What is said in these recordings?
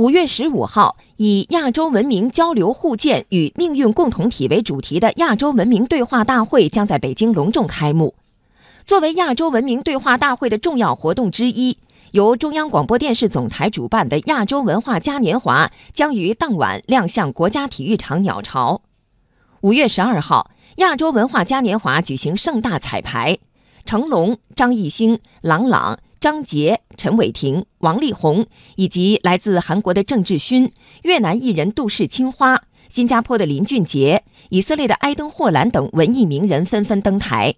五月十五号，以“亚洲文明交流互鉴与命运共同体”为主题的亚洲文明对话大会将在北京隆重开幕。作为亚洲文明对话大会的重要活动之一，由中央广播电视总台主办的亚洲文化嘉年华将于当晚亮相国家体育场鸟巢。五月十二号，亚洲文化嘉年华举行盛大彩排，成龙、张艺兴、郎朗。张杰、陈伟霆、王力宏以及来自韩国的郑智薰、越南艺人杜氏青花、新加坡的林俊杰、以色列的埃登·霍兰等文艺名人纷纷登台。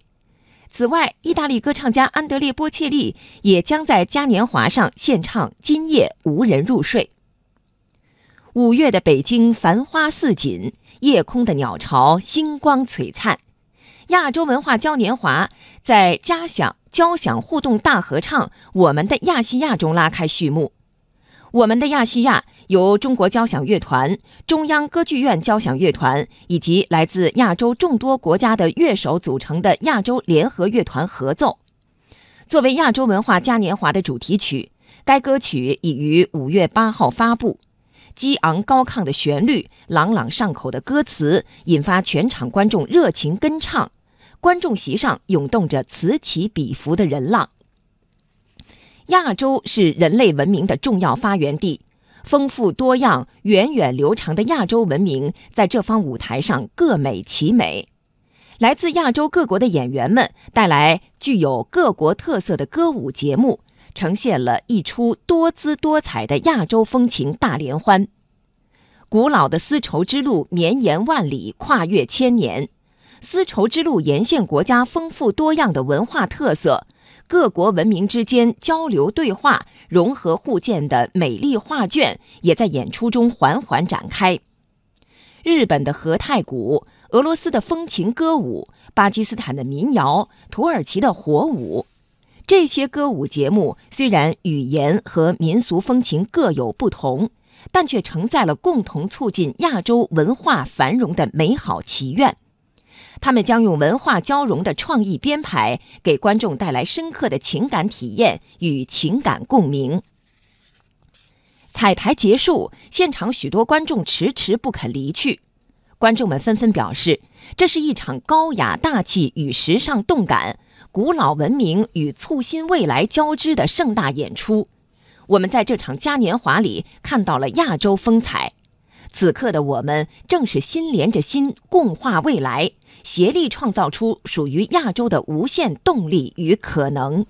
此外，意大利歌唱家安德烈·波切利也将在嘉年华上献唱《今夜无人入睡》。五月的北京繁花似锦，夜空的鸟巢星光璀璨。亚洲文化嘉年华在嘉响。交响互动大合唱《我们的亚细亚》中拉开序幕。我们的亚细亚由中国交响乐团、中央歌剧院交响乐团以及来自亚洲众多国家的乐手组成的亚洲联合乐团合奏。作为亚洲文化嘉年华的主题曲，该歌曲已于五月八号发布。激昂高亢的旋律、朗朗上口的歌词，引发全场观众热情跟唱。观众席上涌动着此起彼伏的人浪。亚洲是人类文明的重要发源地，丰富多样、源远流长的亚洲文明在这方舞台上各美其美。来自亚洲各国的演员们带来具有各国特色的歌舞节目，呈现了一出多姿多彩的亚洲风情大联欢。古老的丝绸之路绵延万里，跨越千年。丝绸之路沿线国家丰富多样的文化特色，各国文明之间交流对话、融合互鉴的美丽画卷，也在演出中缓缓展开。日本的和太鼓、俄罗斯的风情歌舞、巴基斯坦的民谣、土耳其的火舞，这些歌舞节目虽然语言和民俗风情各有不同，但却承载了共同促进亚洲文化繁荣的美好祈愿。他们将用文化交融的创意编排，给观众带来深刻的情感体验与情感共鸣。彩排结束，现场许多观众迟迟不肯离去，观众们纷纷表示，这是一场高雅大气与时尚动感、古老文明与簇新未来交织的盛大演出。我们在这场嘉年华里看到了亚洲风采。此刻的我们，正是心连着心，共话未来。协力创造出属于亚洲的无限动力与可能。